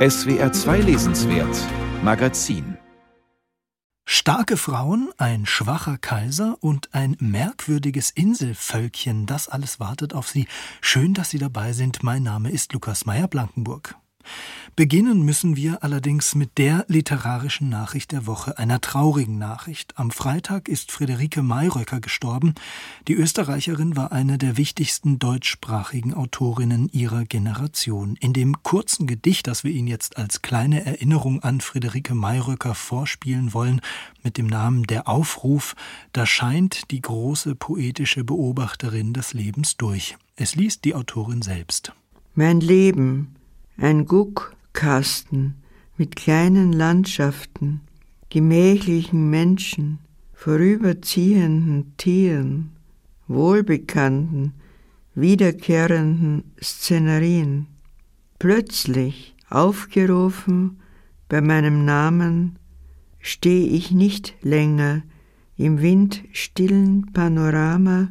SWR 2 Lesenswert Magazin Starke Frauen, ein schwacher Kaiser und ein merkwürdiges Inselvölkchen, das alles wartet auf Sie. Schön, dass Sie dabei sind. Mein Name ist Lukas Meyer-Blankenburg. Beginnen müssen wir allerdings mit der literarischen Nachricht der Woche, einer traurigen Nachricht. Am Freitag ist Friederike Mayröcker gestorben. Die Österreicherin war eine der wichtigsten deutschsprachigen Autorinnen ihrer Generation. In dem kurzen Gedicht, das wir Ihnen jetzt als kleine Erinnerung an Friederike Mayröcker vorspielen wollen, mit dem Namen Der Aufruf, da scheint die große poetische Beobachterin des Lebens durch. Es liest die Autorin selbst. Mein Leben ein Guckkasten mit kleinen Landschaften, gemächlichen Menschen, vorüberziehenden Tieren, wohlbekannten, wiederkehrenden Szenarien. Plötzlich, aufgerufen bei meinem Namen, stehe ich nicht länger im windstillen Panorama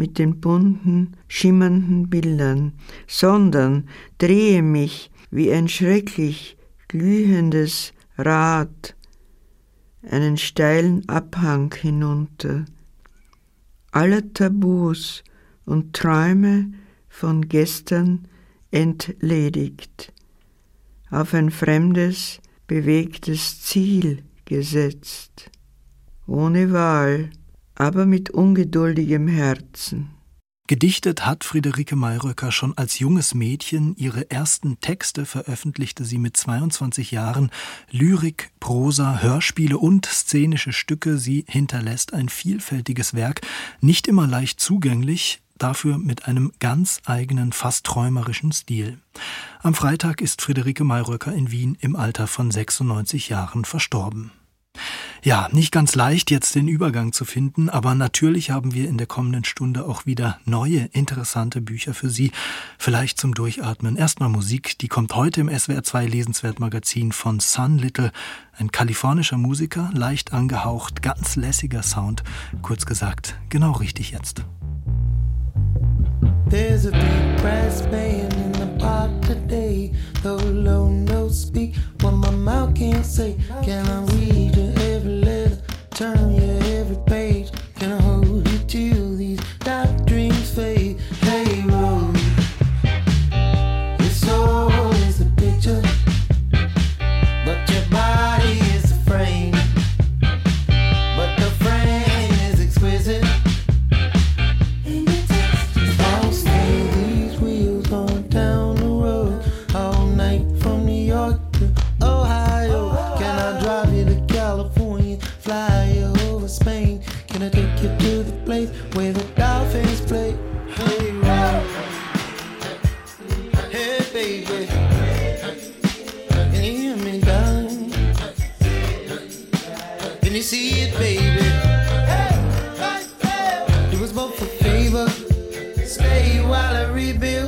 mit den bunten, schimmernden Bildern, sondern drehe mich wie ein schrecklich glühendes Rad einen steilen Abhang hinunter. Aller Tabus und Träume von gestern entledigt, auf ein fremdes, bewegtes Ziel gesetzt, ohne Wahl, aber mit ungeduldigem Herzen. Gedichtet hat Friederike Mayröcker schon als junges Mädchen. Ihre ersten Texte veröffentlichte sie mit 22 Jahren. Lyrik, Prosa, Hörspiele und szenische Stücke. Sie hinterlässt ein vielfältiges Werk, nicht immer leicht zugänglich, dafür mit einem ganz eigenen, fast träumerischen Stil. Am Freitag ist Friederike Mayröcker in Wien im Alter von 96 Jahren verstorben. Ja, nicht ganz leicht jetzt den Übergang zu finden, aber natürlich haben wir in der kommenden Stunde auch wieder neue interessante Bücher für Sie, vielleicht zum Durchatmen. Erstmal Musik, die kommt heute im SWR 2 Lesenswert Magazin von Sun Little, ein kalifornischer Musiker, leicht angehaucht, ganz lässiger Sound, kurz gesagt, genau richtig jetzt. There's a big brass band in the park today. Though low notes speak what my mouth can't say. Can I read? Turn you rebuild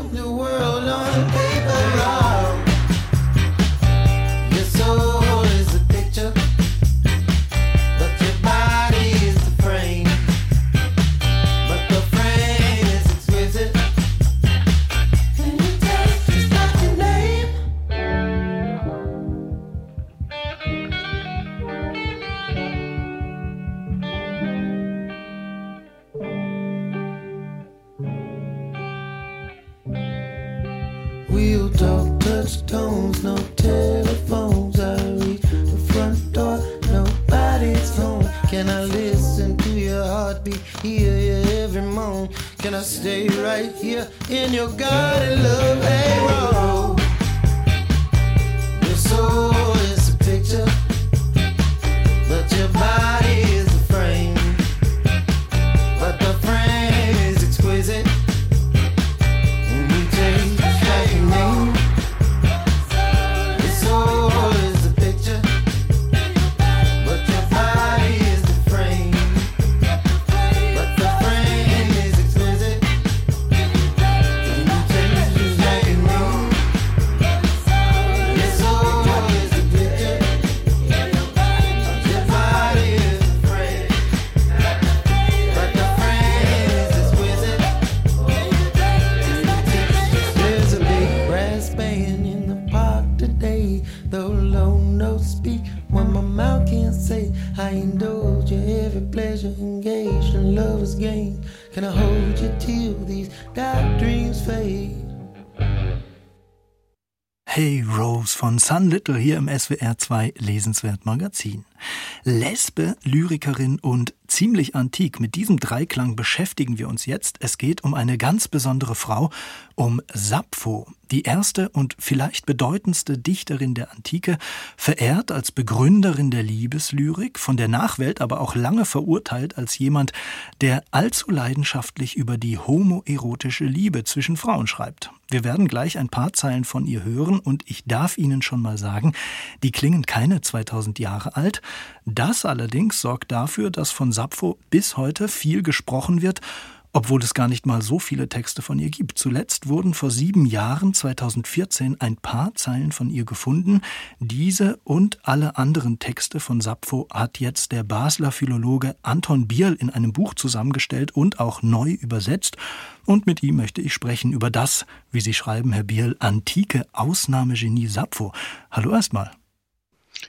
lover's game. Can I hold you till these dark dreams fade? Hey Rose von Sun Little hier im SWR 2 Lesenswert Magazin. Lesbe, Lyrikerin und ziemlich antik. Mit diesem Dreiklang beschäftigen wir uns jetzt. Es geht um eine ganz besondere Frau, um Sappho, die erste und vielleicht bedeutendste Dichterin der Antike, verehrt als Begründerin der Liebeslyrik, von der Nachwelt aber auch lange verurteilt als jemand, der allzu leidenschaftlich über die homoerotische Liebe zwischen Frauen schreibt. Wir werden gleich ein paar Zeilen von ihr hören und ich darf Ihnen schon mal sagen, die klingen keine 2000 Jahre alt. Das allerdings sorgt dafür, dass von Sappho bis heute viel gesprochen wird, obwohl es gar nicht mal so viele Texte von ihr gibt. Zuletzt wurden vor sieben Jahren, 2014, ein paar Zeilen von ihr gefunden. Diese und alle anderen Texte von Sappho hat jetzt der Basler Philologe Anton Bierl in einem Buch zusammengestellt und auch neu übersetzt. Und mit ihm möchte ich sprechen über das, wie Sie schreiben, Herr Bierl, antike Ausnahmegenie Sappho. Hallo erstmal.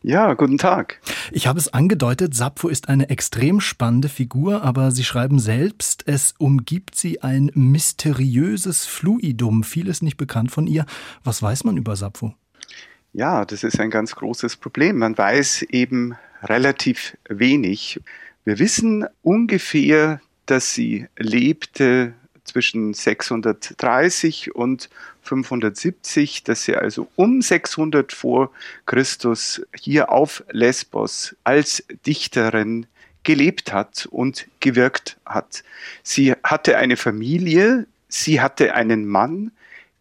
Ja, guten Tag. Ich habe es angedeutet, Sappho ist eine extrem spannende Figur, aber Sie schreiben selbst, es umgibt sie ein mysteriöses Fluidum. Vieles nicht bekannt von ihr. Was weiß man über Sappho? Ja, das ist ein ganz großes Problem. Man weiß eben relativ wenig. Wir wissen ungefähr, dass sie lebte zwischen 630 und 570, dass sie also um 600 vor Christus hier auf Lesbos als Dichterin gelebt hat und gewirkt hat. Sie hatte eine Familie, sie hatte einen Mann,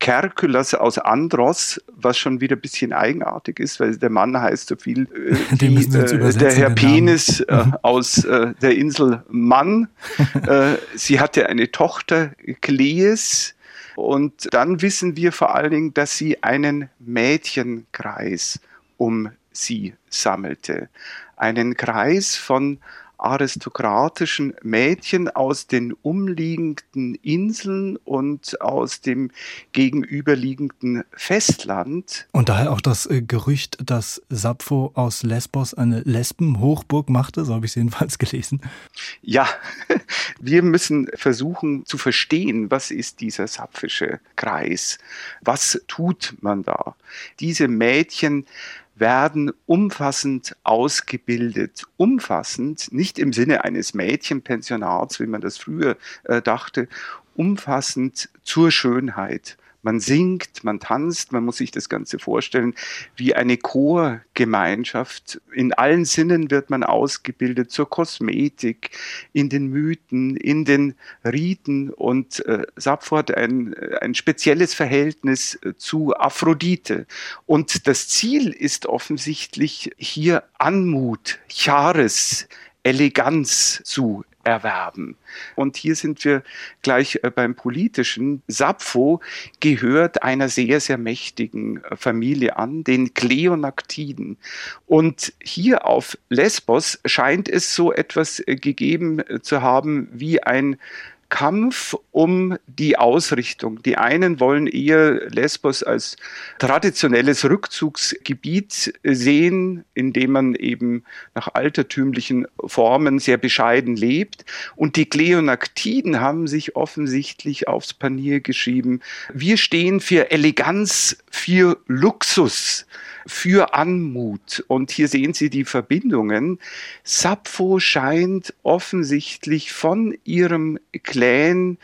Kerkulas aus Andros, was schon wieder ein bisschen eigenartig ist, weil der Mann heißt so viel äh, wie äh, der Herr Penis äh, mhm. aus äh, der Insel Mann. Äh, sie hatte eine Tochter, Klees, und dann wissen wir vor allen Dingen, dass sie einen Mädchenkreis um sie sammelte. Einen Kreis von aristokratischen Mädchen aus den umliegenden Inseln und aus dem gegenüberliegenden Festland. Und daher auch das äh, Gerücht, dass Sappho aus Lesbos eine Lesbenhochburg machte, so habe ich es jedenfalls gelesen. Ja, wir müssen versuchen zu verstehen, was ist dieser sapphische Kreis? Was tut man da? Diese Mädchen werden umfassend ausgebildet. Umfassend, nicht im Sinne eines Mädchenpensionats, wie man das früher äh, dachte, umfassend zur Schönheit. Man singt, man tanzt, man muss sich das Ganze vorstellen wie eine Chorgemeinschaft. In allen Sinnen wird man ausgebildet zur Kosmetik, in den Mythen, in den Riten und äh, Sappho hat ein, ein spezielles Verhältnis äh, zu Aphrodite. Und das Ziel ist offensichtlich hier Anmut, Charis, Eleganz zu erwerben. Und hier sind wir gleich äh, beim politischen. Sappho gehört einer sehr, sehr mächtigen äh, Familie an, den Kleonaktiden. Und hier auf Lesbos scheint es so etwas äh, gegeben zu haben wie ein Kampf um die Ausrichtung. Die einen wollen eher Lesbos als traditionelles Rückzugsgebiet sehen, in dem man eben nach altertümlichen Formen sehr bescheiden lebt. Und die Kleonaktiden haben sich offensichtlich aufs Panier geschrieben. Wir stehen für Eleganz, für Luxus für Anmut. Und hier sehen Sie die Verbindungen. Sappho scheint offensichtlich von ihrem Clan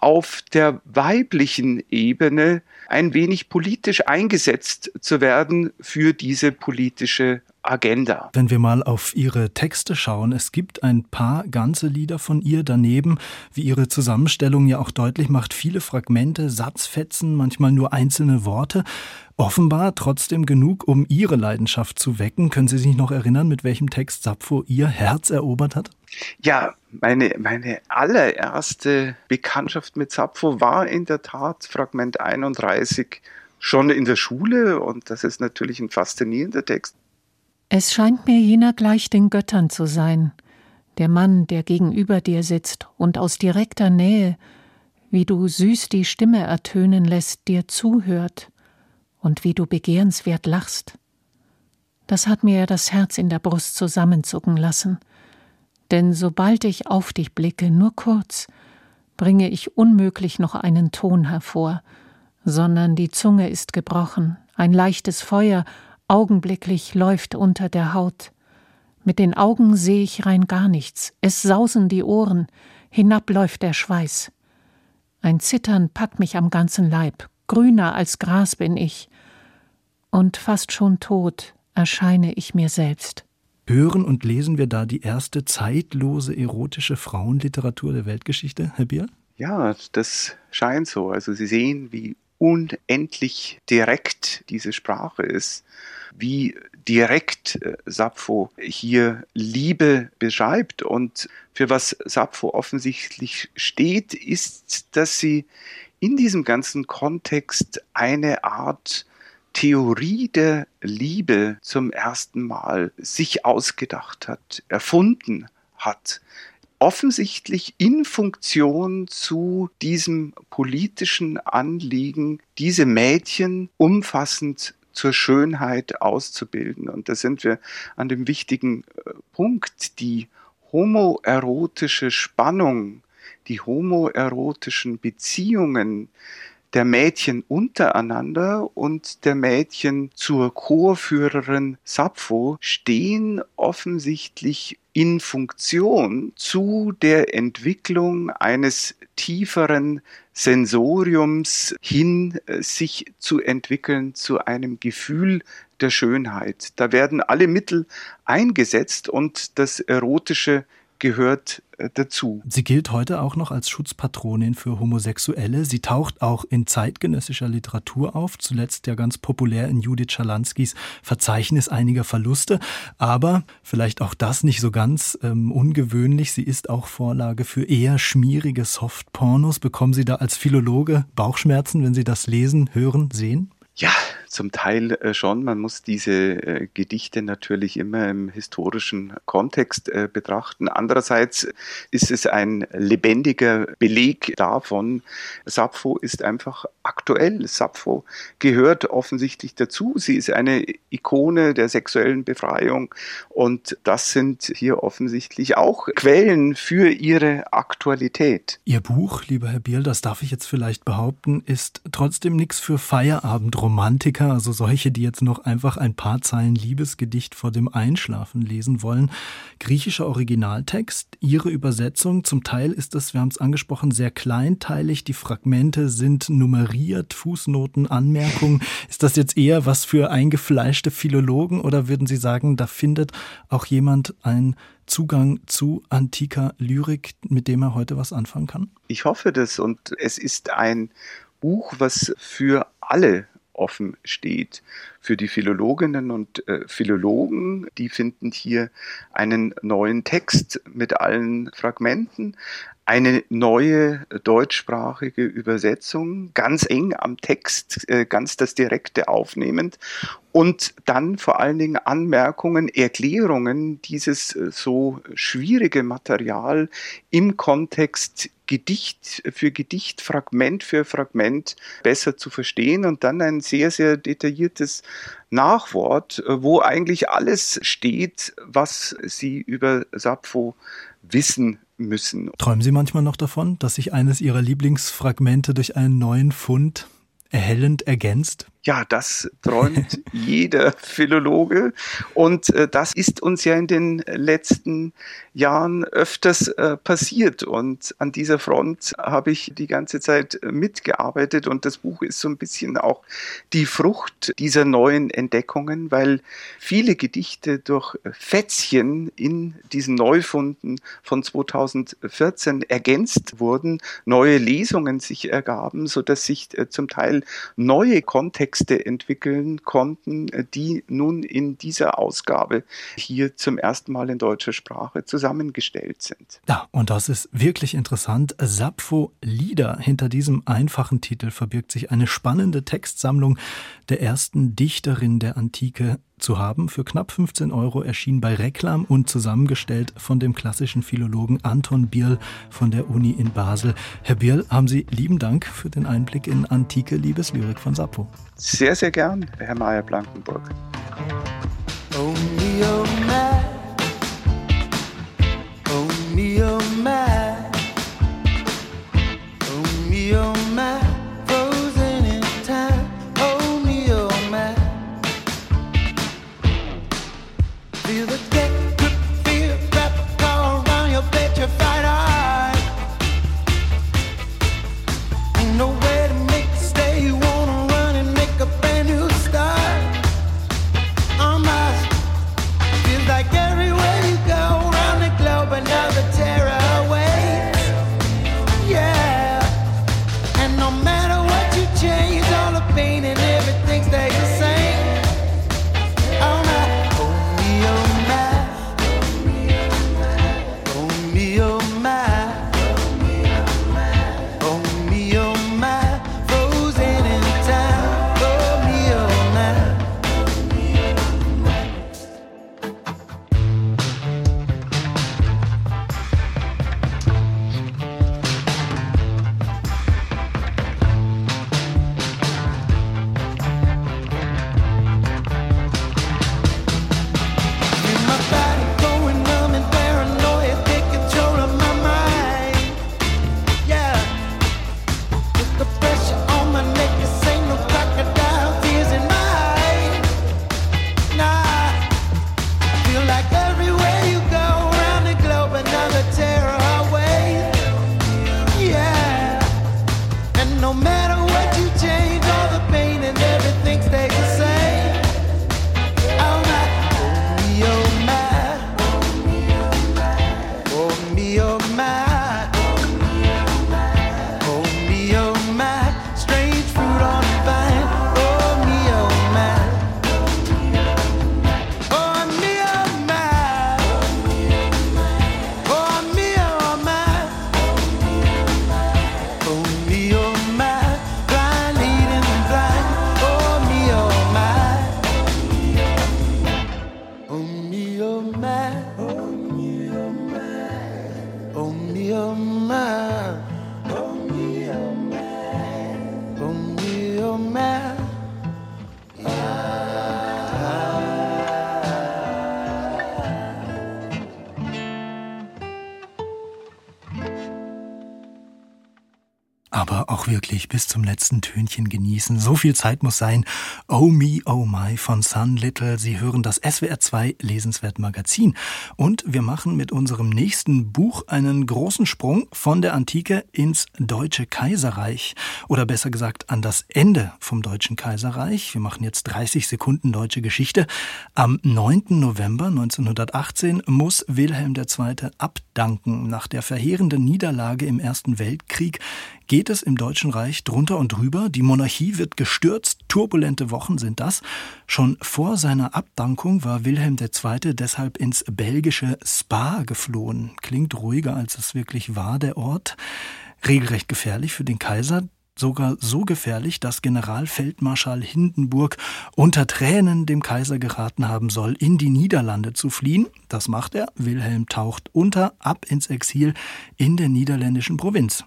auf der weiblichen Ebene ein wenig politisch eingesetzt zu werden für diese politische Agenda. Wenn wir mal auf Ihre Texte schauen, es gibt ein paar ganze Lieder von ihr daneben, wie Ihre Zusammenstellung ja auch deutlich macht, viele Fragmente, Satzfetzen, manchmal nur einzelne Worte. Offenbar trotzdem genug, um Ihre Leidenschaft zu wecken. Können Sie sich noch erinnern, mit welchem Text Sappho Ihr Herz erobert hat? Ja, meine, meine allererste Bekanntschaft mit Sappho war in der Tat Fragment 31 schon in der Schule und das ist natürlich ein faszinierender Text. Es scheint mir jener gleich den Göttern zu sein, der Mann, der gegenüber dir sitzt und aus direkter Nähe, wie du süß die Stimme ertönen lässt, dir zuhört und wie du begehrenswert lachst. Das hat mir das Herz in der Brust zusammenzucken lassen. Denn sobald ich auf dich blicke, nur kurz, bringe ich unmöglich noch einen Ton hervor, sondern die Zunge ist gebrochen, ein leichtes Feuer augenblicklich läuft unter der Haut. Mit den Augen sehe ich rein gar nichts, es sausen die Ohren, hinabläuft der Schweiß. Ein Zittern packt mich am ganzen Leib, grüner als Gras bin ich, und fast schon tot erscheine ich mir selbst. Hören und lesen wir da die erste zeitlose erotische Frauenliteratur der Weltgeschichte, Herr Bier? Ja, das scheint so. Also Sie sehen, wie unendlich direkt diese Sprache ist, wie direkt äh, Sappho hier Liebe beschreibt. Und für was Sappho offensichtlich steht, ist, dass sie in diesem ganzen Kontext eine Art Theorie der Liebe zum ersten Mal sich ausgedacht hat, erfunden hat offensichtlich in Funktion zu diesem politischen Anliegen, diese Mädchen umfassend zur Schönheit auszubilden. Und da sind wir an dem wichtigen äh, Punkt, die homoerotische Spannung, die homoerotischen Beziehungen der Mädchen untereinander und der Mädchen zur Chorführerin Sappho stehen offensichtlich in Funktion zu der Entwicklung eines tieferen Sensoriums hin, äh, sich zu entwickeln zu einem Gefühl der Schönheit. Da werden alle Mittel eingesetzt und das Erotische gehört äh, dazu. Sie gilt heute auch noch als Schutzpatronin für Homosexuelle. Sie taucht auch in zeitgenössischer Literatur auf, zuletzt ja ganz populär in Judith Schalanskys Verzeichnis einiger Verluste. Aber vielleicht auch das nicht so ganz ähm, ungewöhnlich. Sie ist auch Vorlage für eher schmierige Softpornos. Bekommen Sie da als Philologe Bauchschmerzen, wenn Sie das lesen, hören, sehen? Ja, zum Teil äh, schon. Man muss diese äh, Gedichte natürlich immer im historischen Kontext äh, betrachten. Andererseits ist es ein lebendiger Beleg davon, Sappho ist einfach aktuell. Sappho gehört offensichtlich dazu. Sie ist eine Ikone der sexuellen Befreiung und das sind hier offensichtlich auch Quellen für ihre Aktualität. Ihr Buch, lieber Herr Biel, das darf ich jetzt vielleicht behaupten, ist trotzdem nichts für Feierabendromantik Romantiker, also solche, die jetzt noch einfach ein paar Zeilen Liebesgedicht vor dem Einschlafen lesen wollen. Griechischer Originaltext, ihre Übersetzung. Zum Teil ist es, wir haben es angesprochen, sehr kleinteilig. Die Fragmente sind nummeriert, Fußnoten, Anmerkungen. Ist das jetzt eher was für eingefleischte Philologen oder würden Sie sagen, da findet auch jemand einen Zugang zu antiker Lyrik, mit dem er heute was anfangen kann? Ich hoffe das und es ist ein Buch, was für alle offen steht. Für die Philologinnen und äh, Philologen, die finden hier einen neuen Text mit allen Fragmenten, eine neue deutschsprachige Übersetzung, ganz eng am Text, äh, ganz das Direkte aufnehmend. Und dann vor allen Dingen Anmerkungen, Erklärungen, dieses äh, so schwierige Material im Kontext Gedicht für Gedicht, Fragment für Fragment besser zu verstehen und dann ein sehr, sehr detailliertes Nachwort, äh, wo eigentlich alles steht, was Sie über Sappho wissen müssen. Träumen Sie manchmal noch davon, dass sich eines Ihrer Lieblingsfragmente durch einen neuen Fund erhellend ergänzt? Ja, das träumt jeder Philologe. Und äh, das ist uns ja in den letzten Jahren öfters äh, passiert. Und an dieser Front habe ich die ganze Zeit mitgearbeitet. Und das Buch ist so ein bisschen auch die Frucht dieser neuen Entdeckungen, weil viele Gedichte durch Fätzchen in diesen Neufunden von 2014 ergänzt wurden, neue Lesungen sich ergaben, so dass sich äh, zum Teil neue Kontexte Texte entwickeln konnten, äh, die nun in dieser Ausgabe hier zum ersten Mal in deutscher Sprache zusammengestellt sind. Ja, und das ist wirklich interessant. Sappho Lieder. Hinter diesem einfachen Titel verbirgt sich eine spannende Textsammlung der ersten Dichterin der Antike, zu haben. Für knapp 15 Euro erschien bei Reklam und zusammengestellt von dem klassischen Philologen Anton Bierl von der Uni in Basel. Herr Bierl, haben Sie lieben Dank für den Einblick in antike Liebeslyrik von Sappho. Sehr, sehr gern, Herr Meyer-Blankenburg. Only a man, only a auch wirklich bis zum letzten Tönchen genießen. So viel Zeit muss sein. Oh Me, Oh My von Sun Little. Sie hören das SWR 2 Lesenswert Magazin. Und wir machen mit unserem nächsten Buch einen großen Sprung von der Antike ins Deutsche Kaiserreich. Oder besser gesagt an das Ende vom Deutschen Kaiserreich. Wir machen jetzt 30 Sekunden deutsche Geschichte. Am 9. November 1918 muss Wilhelm II. abdanken. Nach der verheerenden Niederlage im Ersten Weltkrieg geht es im Deutschen Reich drunter und drüber. Die Monarchie wird gestürzt. Turbulente Wochen sind das. Schon vor seiner Abdankung war Wilhelm II. deshalb ins belgische Spa geflohen. Klingt ruhiger, als es wirklich war, der Ort. Regelrecht gefährlich für den Kaiser sogar so gefährlich, dass Generalfeldmarschall Hindenburg unter Tränen dem Kaiser geraten haben soll, in die Niederlande zu fliehen. Das macht er. Wilhelm taucht unter, ab ins Exil in der niederländischen Provinz.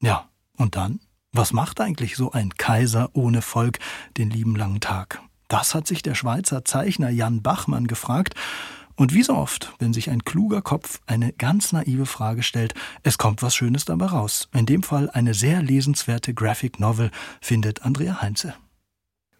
Ja, und dann? Was macht eigentlich so ein Kaiser ohne Volk den lieben langen Tag? Das hat sich der Schweizer Zeichner Jan Bachmann gefragt. Und wie so oft, wenn sich ein kluger Kopf eine ganz naive Frage stellt, es kommt was Schönes dabei raus. In dem Fall eine sehr lesenswerte Graphic Novel, findet Andrea Heinze.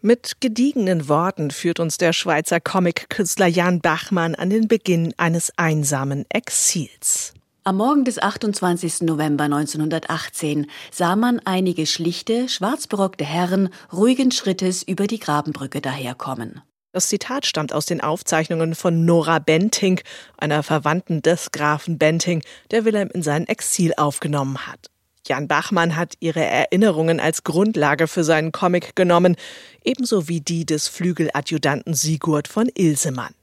Mit gediegenen Worten führt uns der Schweizer Comic-Künstler Jan Bachmann an den Beginn eines einsamen Exils. Am Morgen des 28. November 1918 sah man einige schlichte, schwarzberockte Herren ruhigen Schrittes über die Grabenbrücke daherkommen. Das Zitat stammt aus den Aufzeichnungen von Nora Benting, einer Verwandten des Grafen Benting, der Wilhelm in sein Exil aufgenommen hat. Jan Bachmann hat ihre Erinnerungen als Grundlage für seinen Comic genommen, ebenso wie die des Flügeladjutanten Sigurd von Ilsemann.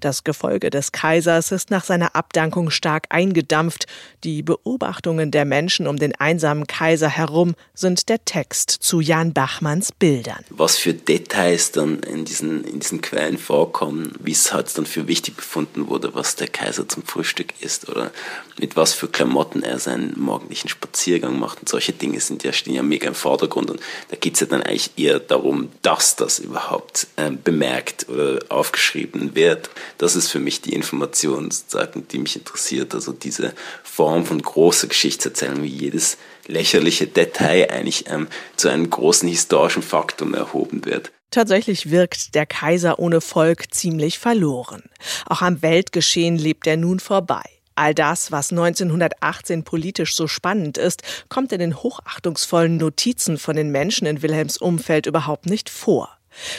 Das Gefolge des Kaisers ist nach seiner Abdankung stark eingedampft. Die Beobachtungen der Menschen um den einsamen Kaiser herum sind der Text zu Jan Bachmanns Bildern. Was für Details dann in diesen, in diesen Quellen vorkommen, wie es halt dann für wichtig befunden wurde, was der Kaiser zum Frühstück isst oder mit was für Klamotten er seinen morgendlichen Spaziergang macht und solche Dinge sind ja, stehen ja mega im Vordergrund und da geht es ja dann eigentlich eher darum, dass das überhaupt äh, bemerkt oder aufgeschrieben wird das ist für mich die Information, sozusagen, die mich interessiert. Also diese Form von großer Geschichtserzählung, wie jedes lächerliche Detail eigentlich ähm, zu einem großen historischen Faktum erhoben wird. Tatsächlich wirkt der Kaiser ohne Volk ziemlich verloren. Auch am Weltgeschehen lebt er nun vorbei. All das, was 1918 politisch so spannend ist, kommt in den hochachtungsvollen Notizen von den Menschen in Wilhelms Umfeld überhaupt nicht vor.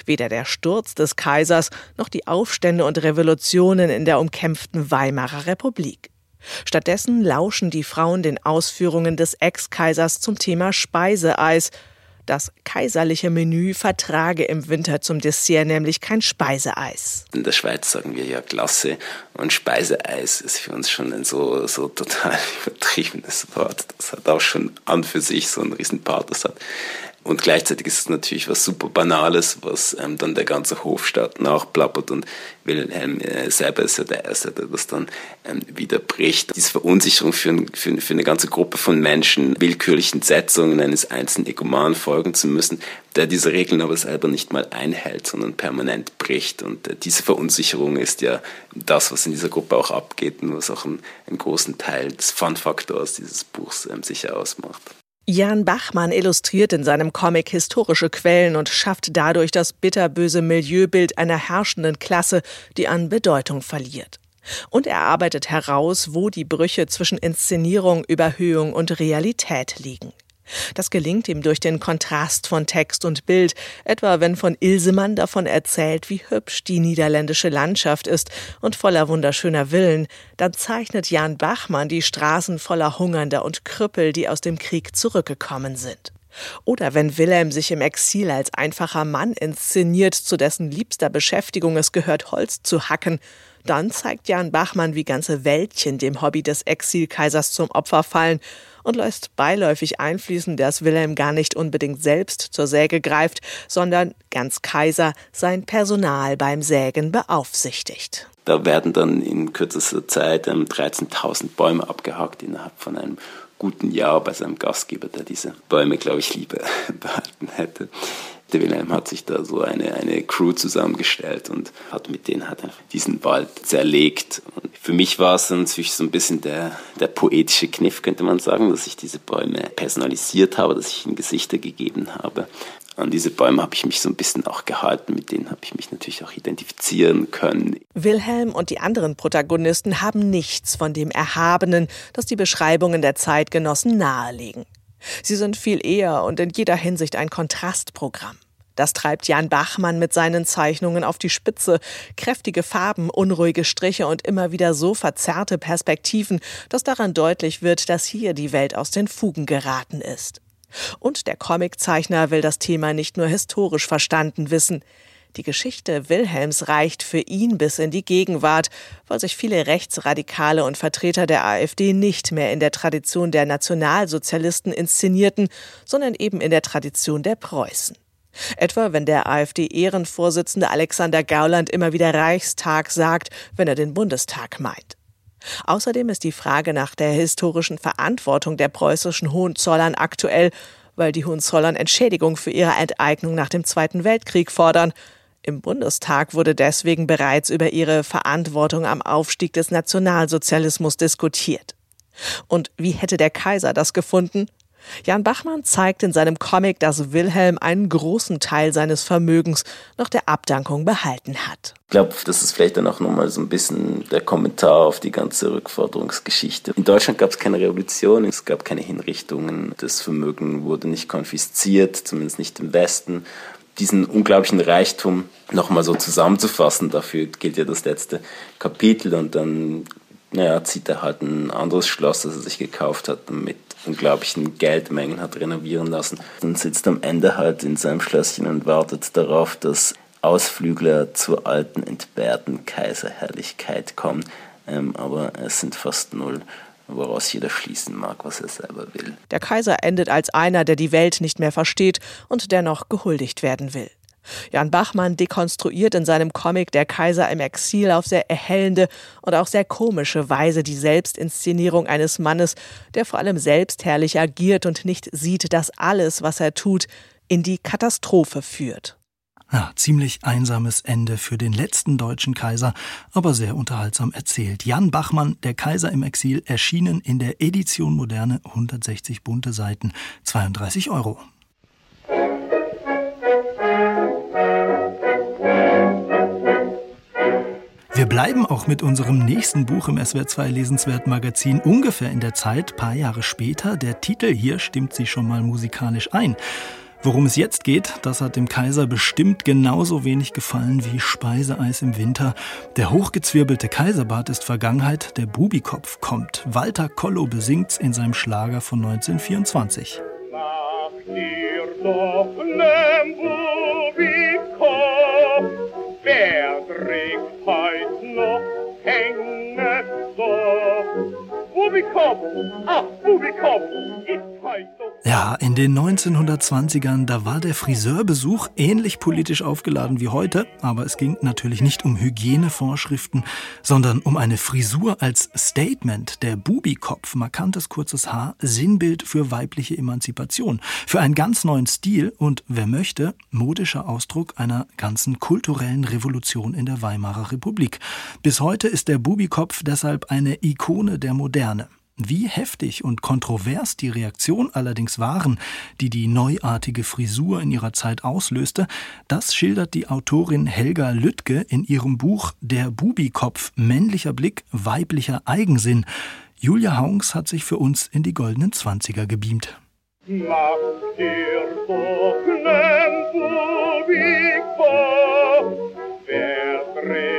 Weder der Sturz des Kaisers noch die Aufstände und Revolutionen in der umkämpften Weimarer Republik. Stattdessen lauschen die Frauen den Ausführungen des Ex-Kaisers zum Thema Speiseeis. Das kaiserliche Menü vertrage im Winter zum Dessert nämlich kein Speiseeis. In der Schweiz sagen wir ja Klasse und Speiseeis ist für uns schon ein so, so total übertriebenes Wort. Das hat auch schon an für sich so einen riesen Pathos hat. Und gleichzeitig ist es natürlich was super Banales, was ähm, dann der ganze Hofstaat nachplappert und Wilhelm äh, selber ist ja der Erste, der das dann ähm, wieder bricht. Diese Verunsicherung für, für, für, eine ganze Gruppe von Menschen, willkürlichen Setzungen eines einzelnen Egomanen folgen zu müssen, der diese Regeln aber selber nicht mal einhält, sondern permanent bricht. Und äh, diese Verunsicherung ist ja das, was in dieser Gruppe auch abgeht und was auch einen, einen großen Teil des Fun-Faktors dieses Buchs ähm, sicher ausmacht. Jan Bachmann illustriert in seinem Comic historische Quellen und schafft dadurch das bitterböse Milieubild einer herrschenden Klasse, die an Bedeutung verliert. Und er arbeitet heraus, wo die Brüche zwischen Inszenierung, Überhöhung und Realität liegen. Das gelingt ihm durch den Kontrast von Text und Bild, etwa wenn von Ilsemann davon erzählt, wie hübsch die niederländische Landschaft ist und voller wunderschöner Villen, dann zeichnet Jan Bachmann die Straßen voller Hungernder und Krüppel, die aus dem Krieg zurückgekommen sind. Oder wenn Wilhelm sich im Exil als einfacher Mann inszeniert, zu dessen liebster Beschäftigung es gehört, Holz zu hacken, dann zeigt Jan Bachmann, wie ganze Wäldchen dem Hobby des Exilkaisers zum Opfer fallen und lässt beiläufig einfließen, dass Wilhelm gar nicht unbedingt selbst zur Säge greift, sondern ganz Kaiser sein Personal beim Sägen beaufsichtigt. Da werden dann in kürzester Zeit 13.000 ähm, Bäume abgehakt innerhalb von einem guten Jahr bei seinem Gastgeber, der diese Bäume, glaube ich, lieber behalten hätte. Der Wilhelm hat sich da so eine, eine Crew zusammengestellt und hat mit denen hat diesen Wald zerlegt. Und für mich war es natürlich so ein bisschen der, der poetische Kniff, könnte man sagen, dass ich diese Bäume personalisiert habe, dass ich ihnen Gesichter gegeben habe. An diese Bäume habe ich mich so ein bisschen auch gehalten, mit denen habe ich mich natürlich auch identifizieren können. Wilhelm und die anderen Protagonisten haben nichts von dem Erhabenen, das die Beschreibungen der Zeitgenossen nahelegen. Sie sind viel eher und in jeder Hinsicht ein Kontrastprogramm. Das treibt Jan Bachmann mit seinen Zeichnungen auf die Spitze. Kräftige Farben, unruhige Striche und immer wieder so verzerrte Perspektiven, dass daran deutlich wird, dass hier die Welt aus den Fugen geraten ist. Und der Comiczeichner will das Thema nicht nur historisch verstanden wissen. Die Geschichte Wilhelms reicht für ihn bis in die Gegenwart, weil sich viele Rechtsradikale und Vertreter der AfD nicht mehr in der Tradition der Nationalsozialisten inszenierten, sondern eben in der Tradition der Preußen. Etwa wenn der AfD-Ehrenvorsitzende Alexander Gauland immer wieder Reichstag sagt, wenn er den Bundestag meint. Außerdem ist die Frage nach der historischen Verantwortung der preußischen Hohenzollern aktuell, weil die Hohenzollern Entschädigung für ihre Enteignung nach dem Zweiten Weltkrieg fordern. Im Bundestag wurde deswegen bereits über ihre Verantwortung am Aufstieg des Nationalsozialismus diskutiert. Und wie hätte der Kaiser das gefunden? Jan Bachmann zeigt in seinem Comic, dass Wilhelm einen großen Teil seines Vermögens nach der Abdankung behalten hat. Ich glaube, das ist vielleicht dann auch nochmal so ein bisschen der Kommentar auf die ganze Rückforderungsgeschichte. In Deutschland gab es keine Revolution, es gab keine Hinrichtungen, das Vermögen wurde nicht konfisziert, zumindest nicht im Westen diesen unglaublichen Reichtum nochmal so zusammenzufassen. Dafür gilt ja das letzte Kapitel und dann naja, zieht er halt ein anderes Schloss, das er sich gekauft hat, mit unglaublichen Geldmengen hat renovieren lassen. Und sitzt am Ende halt in seinem Schlösschen und wartet darauf, dass Ausflügler zur alten, entbehrten Kaiserherrlichkeit kommen. Ähm, aber es sind fast null woraus jeder schließen mag, was er selber will. Der Kaiser endet als einer, der die Welt nicht mehr versteht und dennoch gehuldigt werden will. Jan Bachmann dekonstruiert in seinem Comic Der Kaiser im Exil auf sehr erhellende und auch sehr komische Weise die Selbstinszenierung eines Mannes, der vor allem selbstherrlich agiert und nicht sieht, dass alles, was er tut, in die Katastrophe führt. Ja, ziemlich einsames Ende für den letzten deutschen Kaiser, aber sehr unterhaltsam erzählt. Jan Bachmann, Der Kaiser im Exil, erschienen in der Edition Moderne, 160 bunte Seiten, 32 Euro. Wir bleiben auch mit unserem nächsten Buch im SWR2 Lesenswert Magazin ungefähr in der Zeit, paar Jahre später. Der Titel hier stimmt sich schon mal musikalisch ein. Worum es jetzt geht, das hat dem Kaiser bestimmt genauso wenig gefallen wie Speiseeis im Winter. Der hochgezwirbelte Kaiserbart ist Vergangenheit, der Bubikopf kommt. Walter Kollo besingt's in seinem Schlager von 1924. Mach dir doch nem Bubikopf, wer trägt heut noch hänget so. Bubikopf, ach Bubikopf, ist heut so ja, den 1920ern, da war der Friseurbesuch ähnlich politisch aufgeladen wie heute, aber es ging natürlich nicht um Hygienevorschriften, sondern um eine Frisur als Statement, der Bubikopf, markantes kurzes Haar, Sinnbild für weibliche Emanzipation, für einen ganz neuen Stil und, wer möchte, modischer Ausdruck einer ganzen kulturellen Revolution in der Weimarer Republik. Bis heute ist der Bubikopf deshalb eine Ikone der Moderne. Wie heftig und kontrovers die Reaktion allerdings waren, die die neuartige Frisur in ihrer Zeit auslöste, das schildert die Autorin Helga Lüttke in ihrem Buch Der Bubikopf männlicher Blick, weiblicher Eigensinn. Julia Haungs hat sich für uns in die goldenen Zwanziger gebeamt. Mach dir Bubikopf, wer trägt heut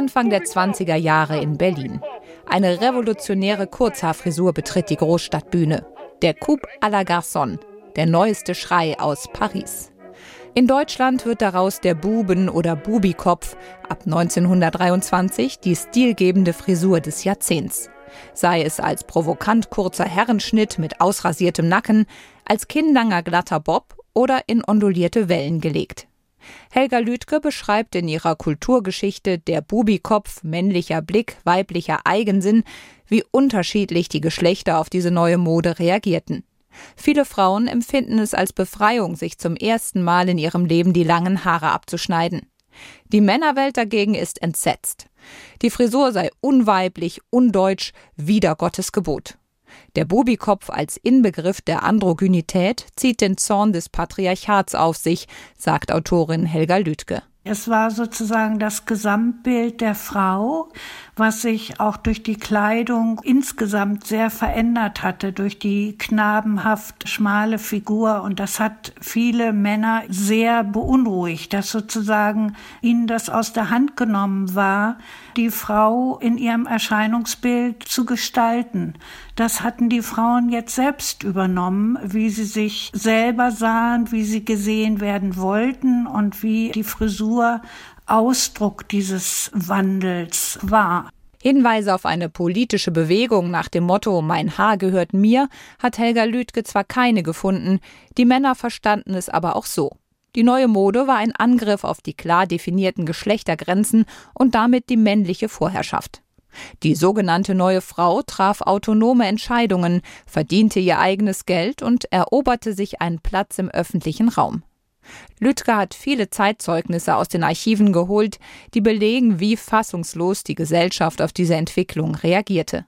Anfang der 20er Jahre in Berlin. Eine revolutionäre Kurzhaarfrisur betritt die Großstadtbühne. Der Coupe à la Garçon, der neueste Schrei aus Paris. In Deutschland wird daraus der Buben- oder Bubikopf ab 1923 die stilgebende Frisur des Jahrzehnts. Sei es als provokant kurzer Herrenschnitt mit ausrasiertem Nacken, als kinnlanger glatter Bob oder in ondulierte Wellen gelegt. Helga Lüdke beschreibt in ihrer Kulturgeschichte Der Bubikopf, männlicher Blick, weiblicher Eigensinn, wie unterschiedlich die Geschlechter auf diese neue Mode reagierten. Viele Frauen empfinden es als Befreiung, sich zum ersten Mal in ihrem Leben die langen Haare abzuschneiden. Die Männerwelt dagegen ist entsetzt. Die Frisur sei unweiblich, undeutsch, wider Gottes Gebot. Der Bobikopf als Inbegriff der Androgynität zieht den Zorn des Patriarchats auf sich, sagt Autorin Helga Lüdke. Es war sozusagen das Gesamtbild der Frau, was sich auch durch die Kleidung insgesamt sehr verändert hatte, durch die knabenhaft schmale Figur. Und das hat viele Männer sehr beunruhigt, dass sozusagen ihnen das aus der Hand genommen war, die Frau in ihrem Erscheinungsbild zu gestalten. Das hatten die Frauen jetzt selbst übernommen, wie sie sich selber sahen, wie sie gesehen werden wollten und wie die Frisur Ausdruck dieses Wandels war. Hinweise auf eine politische Bewegung nach dem Motto Mein Haar gehört mir hat Helga Lüdke zwar keine gefunden, die Männer verstanden es aber auch so. Die neue Mode war ein Angriff auf die klar definierten Geschlechtergrenzen und damit die männliche Vorherrschaft. Die sogenannte neue Frau traf autonome Entscheidungen, verdiente ihr eigenes Geld und eroberte sich einen Platz im öffentlichen Raum. Lütke hat viele Zeitzeugnisse aus den Archiven geholt, die belegen, wie fassungslos die Gesellschaft auf diese Entwicklung reagierte.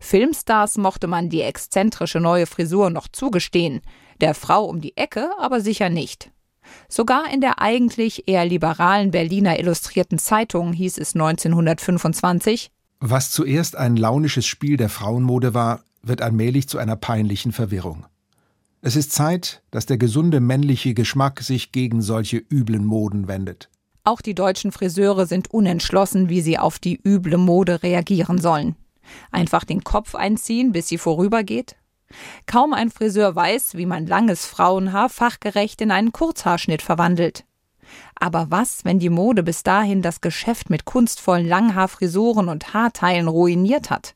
Filmstars mochte man die exzentrische neue Frisur noch zugestehen, der Frau um die Ecke aber sicher nicht. Sogar in der eigentlich eher liberalen Berliner Illustrierten Zeitung hieß es 1925 was zuerst ein launisches Spiel der Frauenmode war, wird allmählich zu einer peinlichen Verwirrung. Es ist Zeit, dass der gesunde männliche Geschmack sich gegen solche üblen Moden wendet. Auch die deutschen Friseure sind unentschlossen, wie sie auf die üble Mode reagieren sollen. Einfach den Kopf einziehen, bis sie vorübergeht? Kaum ein Friseur weiß, wie man langes Frauenhaar fachgerecht in einen Kurzhaarschnitt verwandelt. Aber was, wenn die Mode bis dahin das Geschäft mit kunstvollen Langhaarfrisuren und Haarteilen ruiniert hat?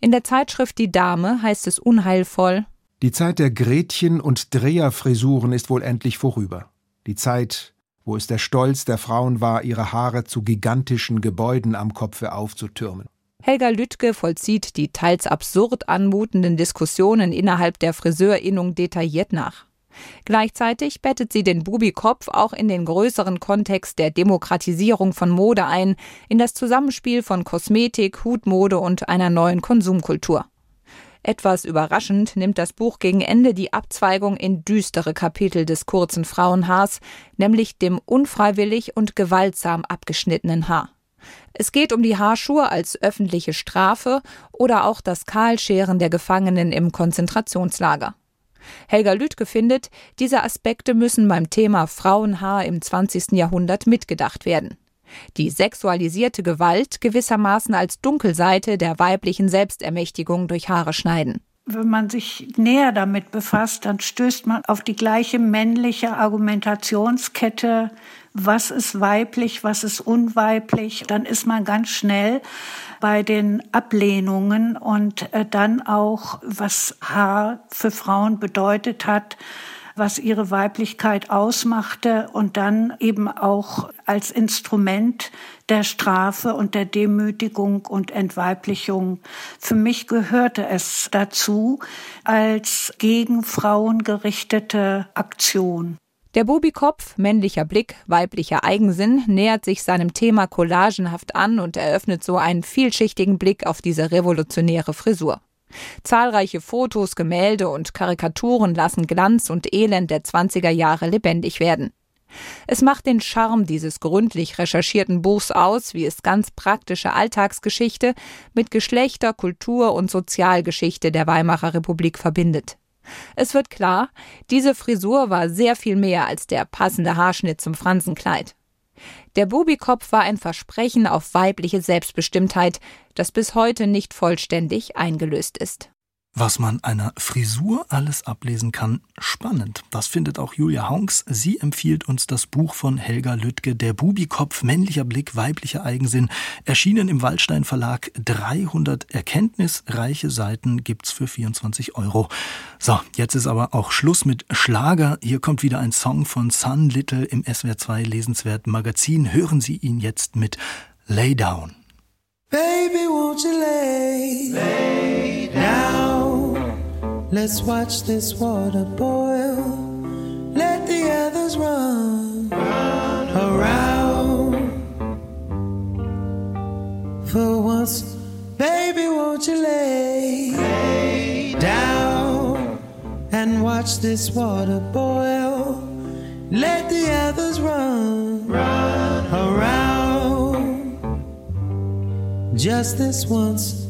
In der Zeitschrift Die Dame heißt es unheilvoll Die Zeit der Gretchen und Dreherfrisuren ist wohl endlich vorüber. Die Zeit, wo es der Stolz der Frauen war, ihre Haare zu gigantischen Gebäuden am Kopfe aufzutürmen. Helga Lüttke vollzieht die teils absurd anmutenden Diskussionen innerhalb der Friseurinnung detailliert nach. Gleichzeitig bettet sie den Bubikopf auch in den größeren Kontext der Demokratisierung von Mode ein, in das Zusammenspiel von Kosmetik, Hutmode und einer neuen Konsumkultur. Etwas überraschend nimmt das Buch gegen Ende die Abzweigung in düstere Kapitel des kurzen Frauenhaars, nämlich dem unfreiwillig und gewaltsam abgeschnittenen Haar. Es geht um die Haarschuhe als öffentliche Strafe oder auch das Kahlscheren der Gefangenen im Konzentrationslager. Helga Lüdke findet, diese Aspekte müssen beim Thema Frauenhaar im 20. Jahrhundert mitgedacht werden. Die sexualisierte Gewalt gewissermaßen als Dunkelseite der weiblichen Selbstermächtigung durch Haare schneiden. Wenn man sich näher damit befasst, dann stößt man auf die gleiche männliche Argumentationskette was ist weiblich, was ist unweiblich. Dann ist man ganz schnell bei den Ablehnungen und äh, dann auch, was Haar für Frauen bedeutet hat, was ihre Weiblichkeit ausmachte und dann eben auch als Instrument der Strafe und der Demütigung und Entweiblichung. Für mich gehörte es dazu als gegen Frauen gerichtete Aktion. Der Bubikopf, männlicher Blick, weiblicher Eigensinn, nähert sich seinem Thema collagenhaft an und eröffnet so einen vielschichtigen Blick auf diese revolutionäre Frisur. Zahlreiche Fotos, Gemälde und Karikaturen lassen Glanz und Elend der 20er Jahre lebendig werden. Es macht den Charme dieses gründlich recherchierten Buchs aus, wie es ganz praktische Alltagsgeschichte mit Geschlechter, Kultur und Sozialgeschichte der Weimarer Republik verbindet. Es wird klar, diese Frisur war sehr viel mehr als der passende Haarschnitt zum Fransenkleid. Der Bubikopf war ein Versprechen auf weibliche Selbstbestimmtheit, das bis heute nicht vollständig eingelöst ist. Was man einer Frisur alles ablesen kann, spannend. Das findet auch Julia Honks. Sie empfiehlt uns das Buch von Helga Lüttke, Der Bubikopf, männlicher Blick, weiblicher Eigensinn. Erschienen im Waldstein Verlag. 300 erkenntnisreiche Seiten gibt's für 24 Euro. So, jetzt ist aber auch Schluss mit Schlager. Hier kommt wieder ein Song von Sun Little im SWR2 Lesenswert Magazin. Hören Sie ihn jetzt mit Lay Down. Baby, won't you lay, lay down? Let's watch this water boil. Let the others run, run around. For once, baby, won't you lay, lay down and watch this water boil? Let the others run, run Just this once.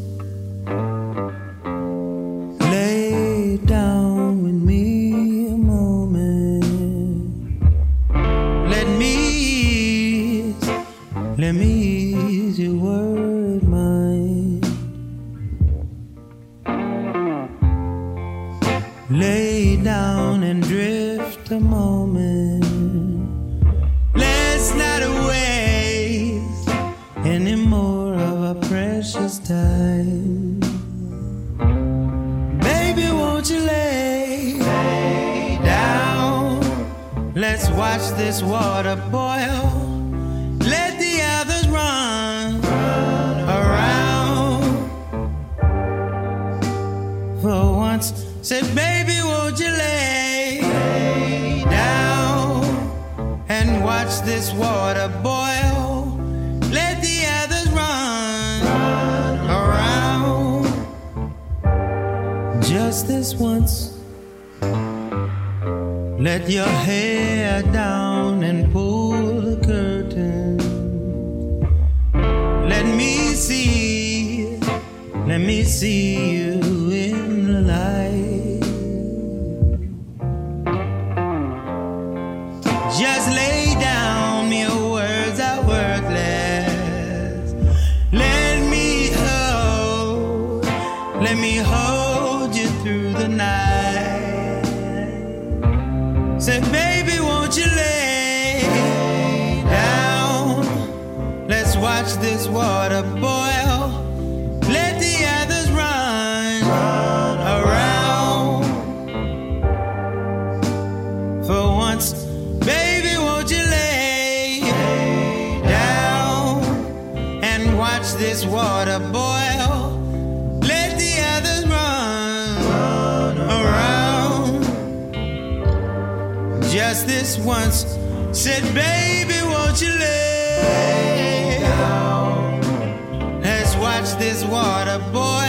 Just once, said, baby, won't you lay down? Let's watch this water boil.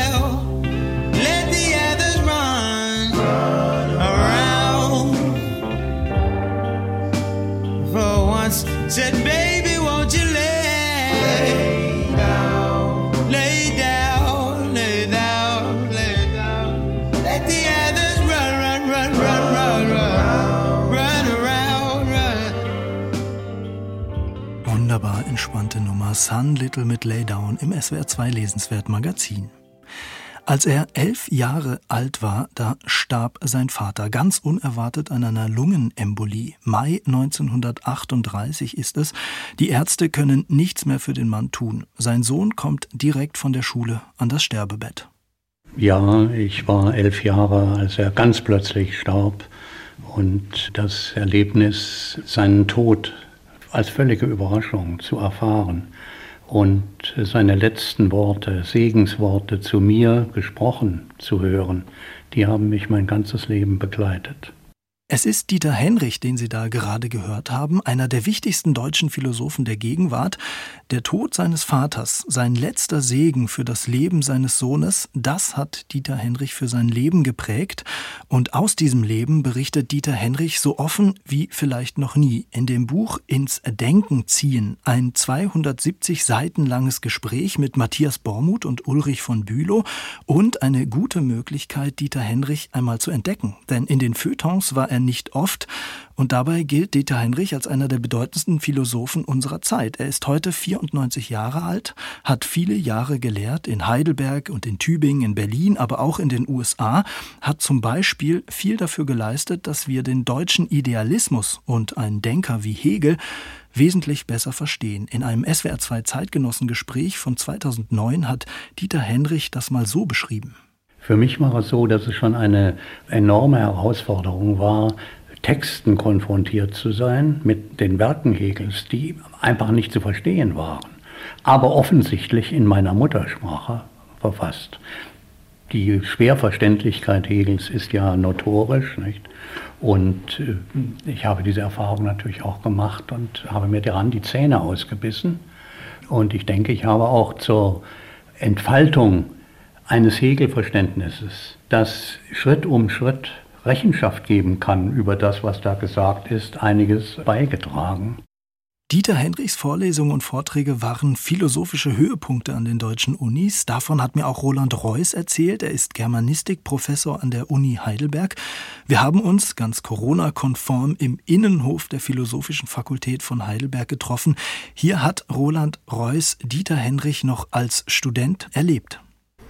Entspannte Nummer Sun Little mit Laydown im SWR 2 Lesenswert Magazin. Als er elf Jahre alt war, da starb sein Vater ganz unerwartet an einer Lungenembolie. Mai 1938 ist es. Die Ärzte können nichts mehr für den Mann tun. Sein Sohn kommt direkt von der Schule an das Sterbebett. Ja, ich war elf Jahre, als er ganz plötzlich starb. Und das Erlebnis, seinen Tod als völlige Überraschung zu erfahren und seine letzten Worte, Segensworte zu mir gesprochen zu hören, die haben mich mein ganzes Leben begleitet. Es ist Dieter Henrich, den Sie da gerade gehört haben, einer der wichtigsten deutschen Philosophen der Gegenwart. Der Tod seines Vaters, sein letzter Segen für das Leben seines Sohnes, das hat Dieter Henrich für sein Leben geprägt. Und aus diesem Leben berichtet Dieter Henrich so offen wie vielleicht noch nie. In dem Buch Ins Denken ziehen, ein 270 Seiten langes Gespräch mit Matthias Bormuth und Ulrich von Bülow und eine gute Möglichkeit, Dieter Henrich einmal zu entdecken. Denn in den Feuilletons war er nicht oft und dabei gilt Dieter Heinrich als einer der bedeutendsten Philosophen unserer Zeit. Er ist heute 94 Jahre alt, hat viele Jahre gelehrt in Heidelberg und in Tübingen, in Berlin, aber auch in den USA, hat zum Beispiel viel dafür geleistet, dass wir den deutschen Idealismus und einen Denker wie Hegel wesentlich besser verstehen. In einem SWR2 Zeitgenossengespräch von 2009 hat Dieter Henrich das mal so beschrieben. Für mich war es so, dass es schon eine enorme Herausforderung war, Texten konfrontiert zu sein mit den Werken Hegels, die einfach nicht zu verstehen waren, aber offensichtlich in meiner Muttersprache verfasst. Die Schwerverständlichkeit Hegels ist ja notorisch, nicht? Und äh, ich habe diese Erfahrung natürlich auch gemacht und habe mir daran die Zähne ausgebissen. Und ich denke, ich habe auch zur Entfaltung eines Hegel-Verständnisses, das Schritt um Schritt Rechenschaft geben kann über das, was da gesagt ist, einiges beigetragen. Dieter Henrichs Vorlesungen und Vorträge waren philosophische Höhepunkte an den deutschen Unis. Davon hat mir auch Roland Reuss erzählt. Er ist Germanistikprofessor an der Uni Heidelberg. Wir haben uns ganz Corona-konform im Innenhof der Philosophischen Fakultät von Heidelberg getroffen. Hier hat Roland Reuss Dieter Henrich noch als Student erlebt.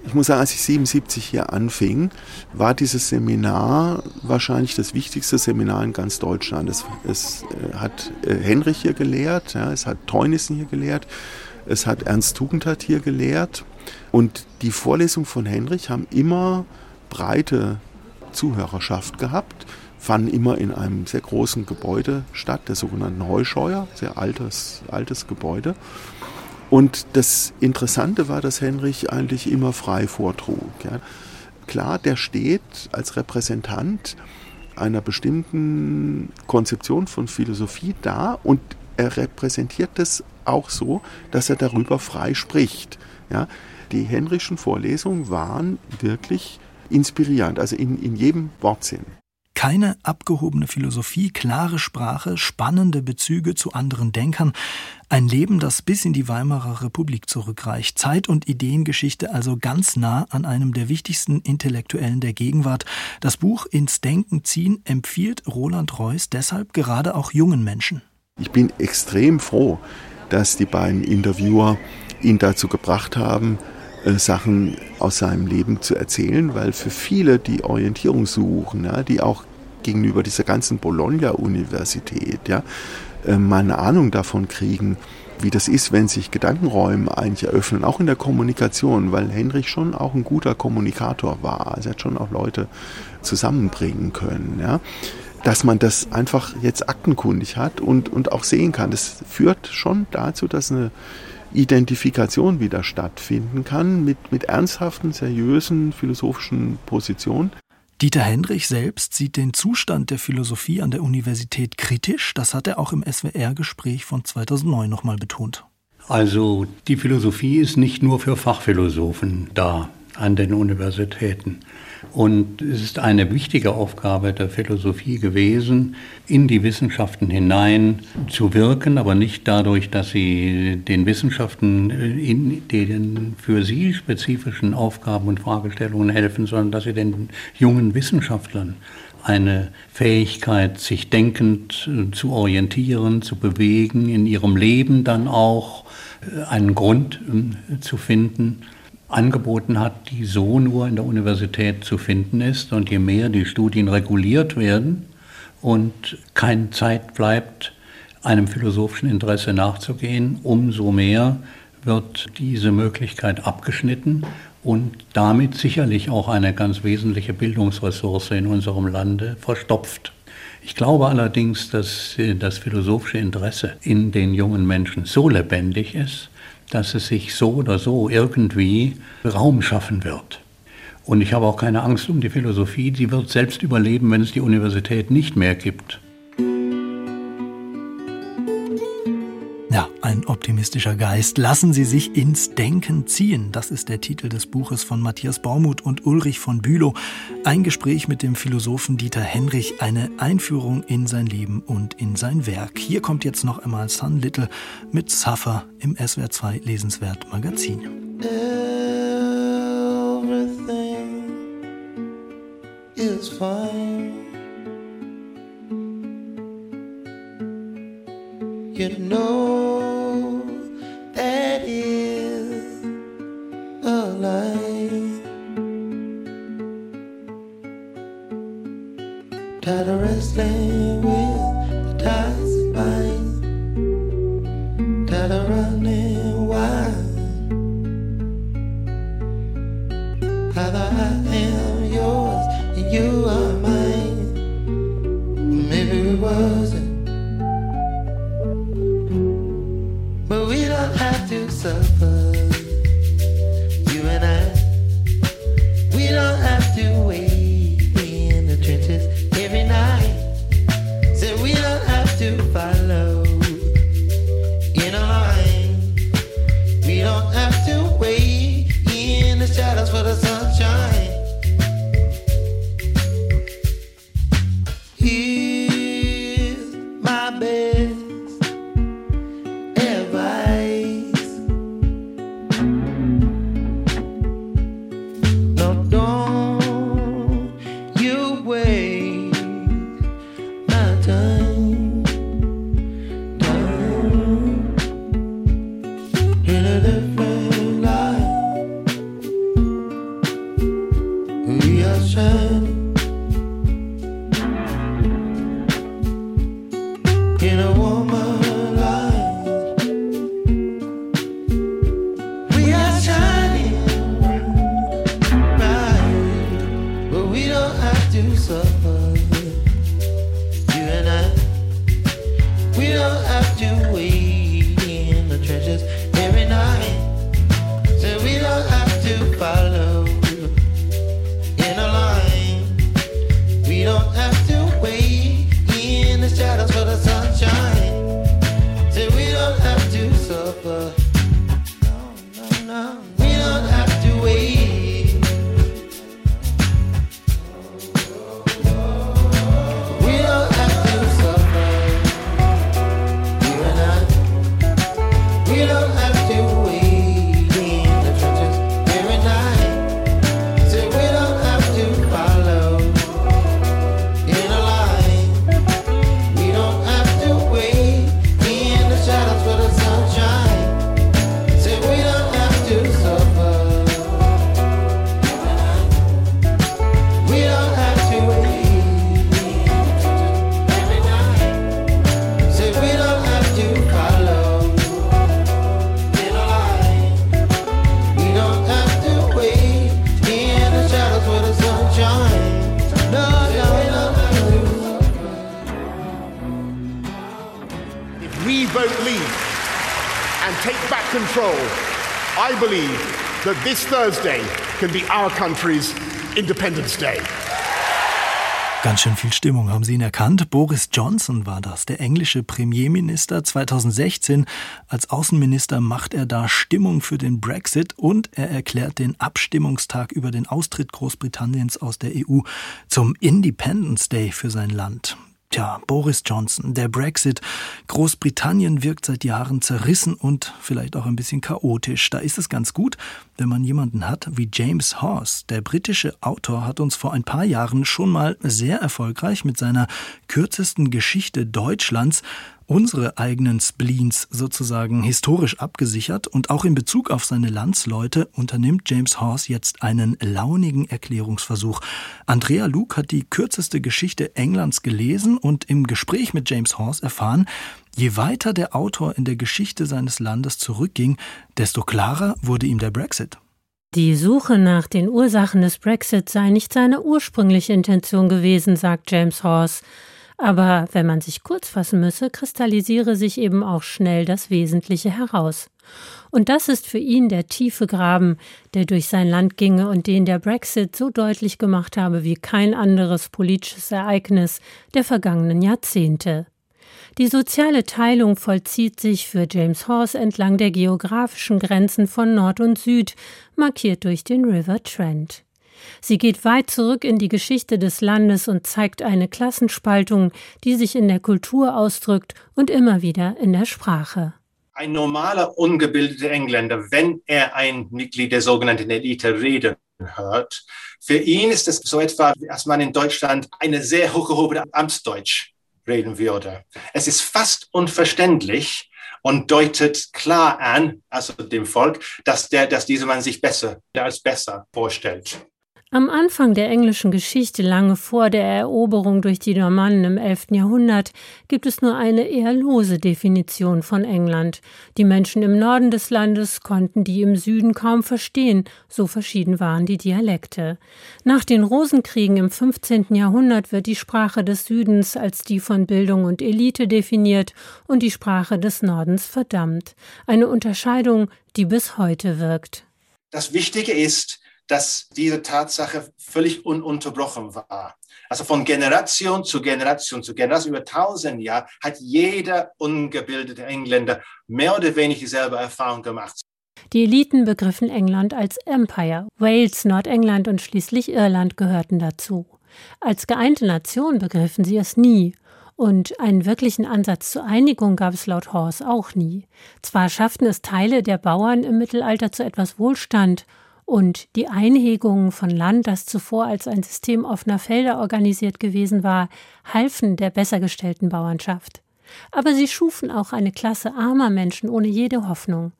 Ich muss sagen, als ich 77 hier anfing, war dieses Seminar wahrscheinlich das wichtigste Seminar in ganz Deutschland. Es, es äh, hat äh, Henrich hier gelehrt, ja, es hat Teunissen hier gelehrt, es hat Ernst Tugendhat hier gelehrt. Und die Vorlesungen von Henrich haben immer breite Zuhörerschaft gehabt, fanden immer in einem sehr großen Gebäude statt, der sogenannten Heuscheuer, sehr altes, altes Gebäude. Und das Interessante war, dass Henrich eigentlich immer frei vortrug. Ja. Klar, der steht als Repräsentant einer bestimmten Konzeption von Philosophie da und er repräsentiert das auch so, dass er darüber frei spricht. Ja. Die Henrichschen Vorlesungen waren wirklich inspirierend, also in, in jedem Wortsinn. Keine abgehobene Philosophie, klare Sprache, spannende Bezüge zu anderen Denkern. Ein Leben, das bis in die Weimarer Republik zurückreicht. Zeit- und Ideengeschichte also ganz nah an einem der wichtigsten Intellektuellen der Gegenwart. Das Buch Ins Denken ziehen empfiehlt Roland Reuss deshalb gerade auch jungen Menschen. Ich bin extrem froh, dass die beiden Interviewer ihn dazu gebracht haben, Sachen aus seinem Leben zu erzählen, weil für viele, die Orientierung suchen, ja, die auch gegenüber dieser ganzen Bologna-Universität, ja, äh, mal eine Ahnung davon kriegen, wie das ist, wenn sich Gedankenräume eigentlich eröffnen, auch in der Kommunikation, weil Henrich schon auch ein guter Kommunikator war. Also er hat schon auch Leute zusammenbringen können, ja. Dass man das einfach jetzt aktenkundig hat und, und auch sehen kann. Das führt schon dazu, dass eine Identifikation wieder stattfinden kann mit, mit ernsthaften, seriösen philosophischen Positionen. Dieter Hendrich selbst sieht den Zustand der Philosophie an der Universität kritisch. Das hat er auch im SWR-Gespräch von 2009 nochmal betont. Also die Philosophie ist nicht nur für Fachphilosophen da an den Universitäten. Und es ist eine wichtige Aufgabe der Philosophie gewesen, in die Wissenschaften hinein zu wirken, aber nicht dadurch, dass sie den Wissenschaften in den für sie spezifischen Aufgaben und Fragestellungen helfen, sondern dass sie den jungen Wissenschaftlern eine Fähigkeit, sich denkend zu orientieren, zu bewegen, in ihrem Leben dann auch äh, einen Grund äh, zu finden, angeboten hat, die so nur in der Universität zu finden ist. Und je mehr die Studien reguliert werden und keine Zeit bleibt, einem philosophischen Interesse nachzugehen, umso mehr wird diese Möglichkeit abgeschnitten und damit sicherlich auch eine ganz wesentliche Bildungsressource in unserem Lande verstopft. Ich glaube allerdings, dass das philosophische Interesse in den jungen Menschen so lebendig ist, dass es sich so oder so irgendwie Raum schaffen wird. Und ich habe auch keine Angst um die Philosophie, sie wird selbst überleben, wenn es die Universität nicht mehr gibt. Ein optimistischer Geist. Lassen Sie sich ins Denken ziehen. Das ist der Titel des Buches von Matthias Baumuth und Ulrich von Bülow. Ein Gespräch mit dem Philosophen Dieter Henrich, eine Einführung in sein Leben und in sein Werk. Hier kommt jetzt noch einmal Sun Little mit Suffer im SWR2 Lesenswert Magazin. Everything is fine. You know is a lie. Tired of wrestling with the tides of mine. Tired of running control, I believe that this Thursday can be our country's Independence Day. Ganz schön viel Stimmung, haben Sie ihn erkannt? Boris Johnson war das, der englische Premierminister 2016. Als Außenminister macht er da Stimmung für den Brexit und er erklärt den Abstimmungstag über den Austritt Großbritanniens aus der EU zum Independence Day für sein Land. Tja, Boris Johnson, der Brexit. Großbritannien wirkt seit Jahren zerrissen und vielleicht auch ein bisschen chaotisch. Da ist es ganz gut, wenn man jemanden hat wie James Hawes. Der britische Autor hat uns vor ein paar Jahren schon mal sehr erfolgreich mit seiner kürzesten Geschichte Deutschlands unsere eigenen Spleens sozusagen historisch abgesichert und auch in Bezug auf seine Landsleute unternimmt James Hawes jetzt einen launigen Erklärungsversuch. Andrea Luke hat die kürzeste Geschichte Englands gelesen und im Gespräch mit James Hawes erfahren, je weiter der Autor in der Geschichte seines Landes zurückging, desto klarer wurde ihm der Brexit. Die Suche nach den Ursachen des Brexit sei nicht seine ursprüngliche Intention gewesen, sagt James Hawes. Aber wenn man sich kurz fassen müsse, kristallisiere sich eben auch schnell das Wesentliche heraus. Und das ist für ihn der tiefe Graben, der durch sein Land ginge und den der Brexit so deutlich gemacht habe wie kein anderes politisches Ereignis der vergangenen Jahrzehnte. Die soziale Teilung vollzieht sich für James Hawes entlang der geografischen Grenzen von Nord und Süd, markiert durch den River Trent. Sie geht weit zurück in die Geschichte des Landes und zeigt eine Klassenspaltung, die sich in der Kultur ausdrückt und immer wieder in der Sprache. Ein normaler, ungebildeter Engländer, wenn er ein Mitglied der sogenannten Elite reden hört, für ihn ist es so etwa, als man in Deutschland eine sehr hochgehobene Amtsdeutsch reden würde. Es ist fast unverständlich und deutet klar an, also dem Volk, dass, der, dass dieser Mann sich besser, als besser vorstellt. Am Anfang der englischen Geschichte, lange vor der Eroberung durch die Normannen im 11. Jahrhundert, gibt es nur eine eher lose Definition von England. Die Menschen im Norden des Landes konnten die im Süden kaum verstehen, so verschieden waren die Dialekte. Nach den Rosenkriegen im 15. Jahrhundert wird die Sprache des Südens als die von Bildung und Elite definiert und die Sprache des Nordens verdammt. Eine Unterscheidung, die bis heute wirkt. Das Wichtige ist, dass diese Tatsache völlig ununterbrochen war. Also von Generation zu Generation zu Generation über tausend Jahre hat jeder ungebildete Engländer mehr oder weniger dieselbe Erfahrung gemacht. Die Eliten begriffen England als Empire. Wales, Nordengland und schließlich Irland gehörten dazu. Als geeinte Nation begriffen sie es nie. Und einen wirklichen Ansatz zur Einigung gab es laut Horst auch nie. Zwar schafften es Teile der Bauern im Mittelalter zu etwas Wohlstand, und die Einhegung von Land, das zuvor als ein System offener Felder organisiert gewesen war, halfen der besser gestellten Bauernschaft. Aber sie schufen auch eine Klasse armer Menschen ohne jede Hoffnung.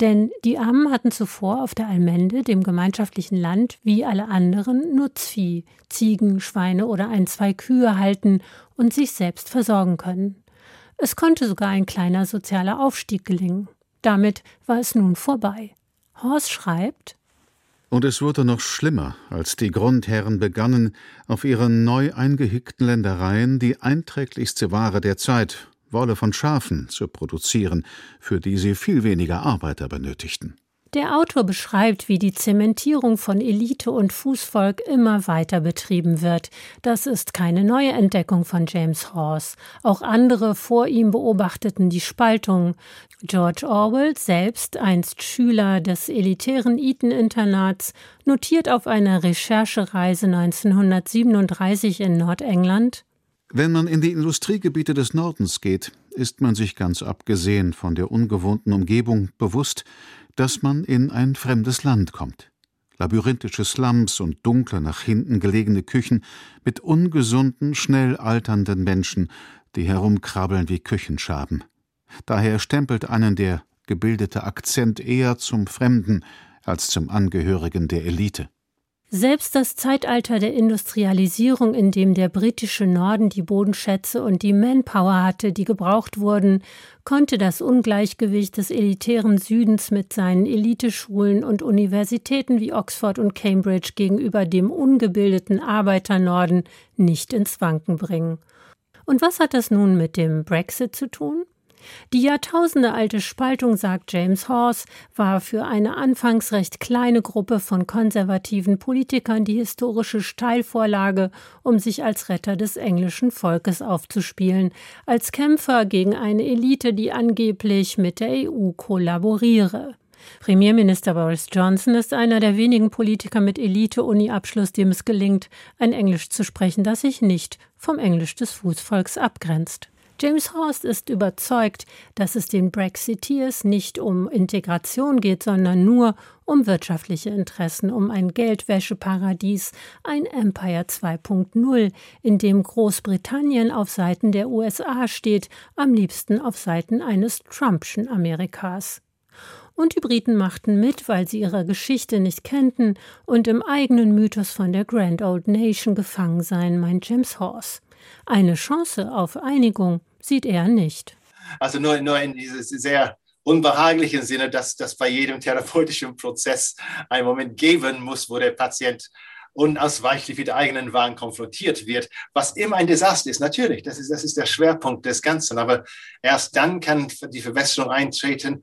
Denn die Armen hatten zuvor auf der Almende, dem gemeinschaftlichen Land, wie alle anderen Nutzvieh, Ziegen, Schweine oder ein, zwei Kühe halten und sich selbst versorgen können. Es konnte sogar ein kleiner sozialer Aufstieg gelingen. Damit war es nun vorbei. Horst schreibt Und es wurde noch schlimmer, als die Grundherren begannen, auf ihren neu eingehegten Ländereien die einträglichste Ware der Zeit, Wolle von Schafen, zu produzieren, für die sie viel weniger Arbeiter benötigten. Der Autor beschreibt, wie die Zementierung von Elite und Fußvolk immer weiter betrieben wird. Das ist keine neue Entdeckung von James Horse. Auch andere vor ihm beobachteten die Spaltung. George Orwell, selbst einst Schüler des elitären Eton-Internats, notiert auf einer Recherchereise 1937 in Nordengland wenn man in die Industriegebiete des Nordens geht, ist man sich ganz abgesehen von der ungewohnten Umgebung bewusst, dass man in ein fremdes Land kommt. Labyrinthische Slums und dunkle, nach hinten gelegene Küchen mit ungesunden, schnell alternden Menschen, die herumkrabbeln wie Küchenschaben. Daher stempelt einen der gebildete Akzent eher zum Fremden als zum Angehörigen der Elite. Selbst das Zeitalter der Industrialisierung, in dem der britische Norden die Bodenschätze und die Manpower hatte, die gebraucht wurden, konnte das Ungleichgewicht des elitären Südens mit seinen Eliteschulen und Universitäten wie Oxford und Cambridge gegenüber dem ungebildeten Arbeiternorden nicht ins Wanken bringen. Und was hat das nun mit dem Brexit zu tun? Die jahrtausendealte Spaltung, sagt James Horse, war für eine anfangs recht kleine Gruppe von konservativen Politikern die historische Steilvorlage, um sich als Retter des englischen Volkes aufzuspielen, als Kämpfer gegen eine Elite, die angeblich mit der EU kollaboriere. Premierminister Boris Johnson ist einer der wenigen Politiker mit Elite-Uni-Abschluss, dem es gelingt, ein Englisch zu sprechen, das sich nicht vom Englisch des Fußvolks abgrenzt. James Horst ist überzeugt, dass es den Brexiteers nicht um Integration geht, sondern nur um wirtschaftliche Interessen, um ein Geldwäscheparadies, ein Empire 2.0, in dem Großbritannien auf Seiten der USA steht, am liebsten auf Seiten eines Trumpschen Amerikas. Und die Briten machten mit, weil sie ihre Geschichte nicht kennten und im eigenen Mythos von der Grand Old Nation gefangen seien, meint James Horse. Eine Chance auf Einigung sieht er nicht. Also nur, nur in dieses sehr unbehaglichen Sinne, dass das bei jedem therapeutischen Prozess einen Moment geben muss, wo der Patient unausweichlich mit eigenen Wahn konfrontiert wird, was immer ein Desaster ist. Natürlich, das ist, das ist der Schwerpunkt des Ganzen. Aber erst dann kann die Verbesserung eintreten.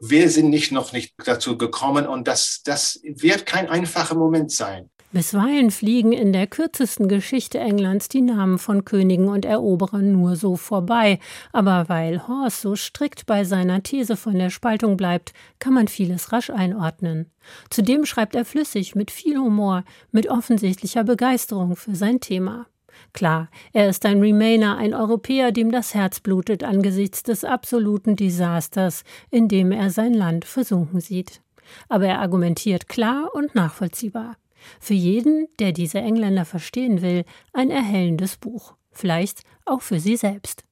Wir sind nicht noch nicht dazu gekommen und das, das wird kein einfacher Moment sein. Bisweilen fliegen in der kürzesten Geschichte Englands die Namen von Königen und Eroberern nur so vorbei, aber weil Horst so strikt bei seiner These von der Spaltung bleibt, kann man vieles rasch einordnen. Zudem schreibt er flüssig, mit viel Humor, mit offensichtlicher Begeisterung für sein Thema. Klar, er ist ein Remainer, ein Europäer, dem das Herz blutet angesichts des absoluten Desasters, in dem er sein Land versunken sieht. Aber er argumentiert klar und nachvollziehbar. Für jeden, der diese Engländer verstehen will, ein erhellendes Buch. Vielleicht auch für sie selbst.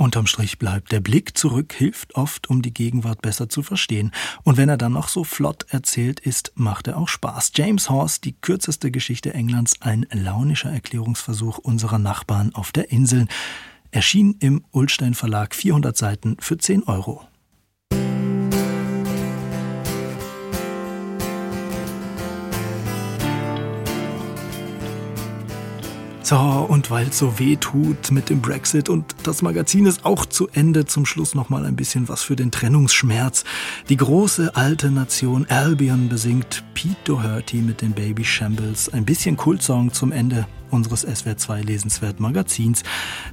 Unterm Strich bleibt der Blick zurück hilft oft, um die Gegenwart besser zu verstehen. Und wenn er dann noch so flott erzählt ist, macht er auch Spaß. James Horse, die kürzeste Geschichte Englands, ein launischer Erklärungsversuch unserer Nachbarn auf der Insel, erschien im Ulstein Verlag 400 Seiten für 10 Euro. So, und weil es so weh tut mit dem Brexit und das Magazin ist auch zu Ende, zum Schluss noch mal ein bisschen was für den Trennungsschmerz. Die große alte Nation Albion besingt Pete Doherty mit den Baby Shambles. Ein bisschen Kultsong zum Ende unseres SWR2 Lesenswert Magazins.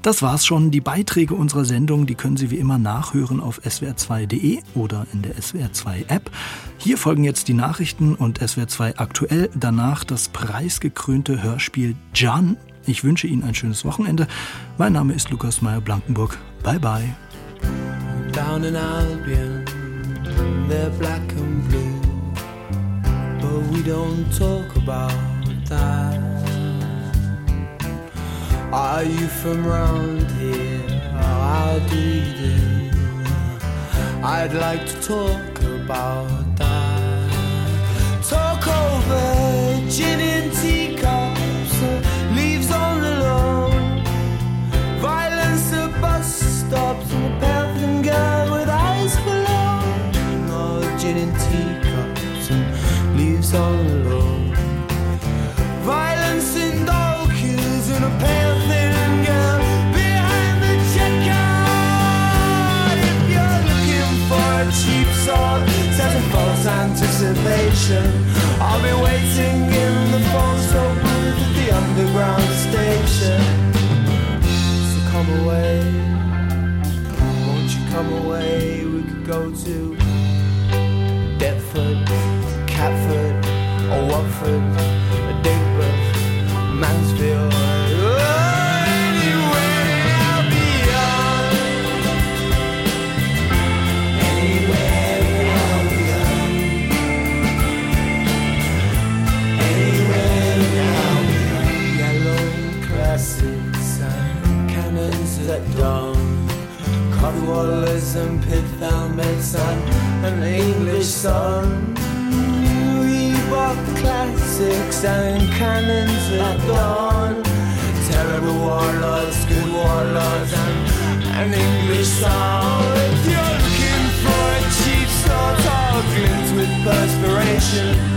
Das war's schon. Die Beiträge unserer Sendung, die können Sie wie immer nachhören auf swr2.de oder in der SWR2 App. Hier folgen jetzt die Nachrichten und SWR2 aktuell. Danach das preisgekrönte Hörspiel John ich wünsche Ihnen ein schönes Wochenende. Mein Name ist Lukas Meyer-Blankenburg. Bye bye. Down in Albion, they're black and blue. But we don't talk about that. Are you from round here? How do you do? I'd like to talk about that. Talk over lives. Violence in dog kills and a pale thin girl behind the checkout. If you're looking for a cheap sort, such a false anticipation, I'll be waiting in the phone so booth at the underground station. So come away, won't you come away? Song. Reebok classics and cannons at dawn. Terrible warlords, good warlords, and an English song. If you're looking for a cheap sort, all glint with perspiration.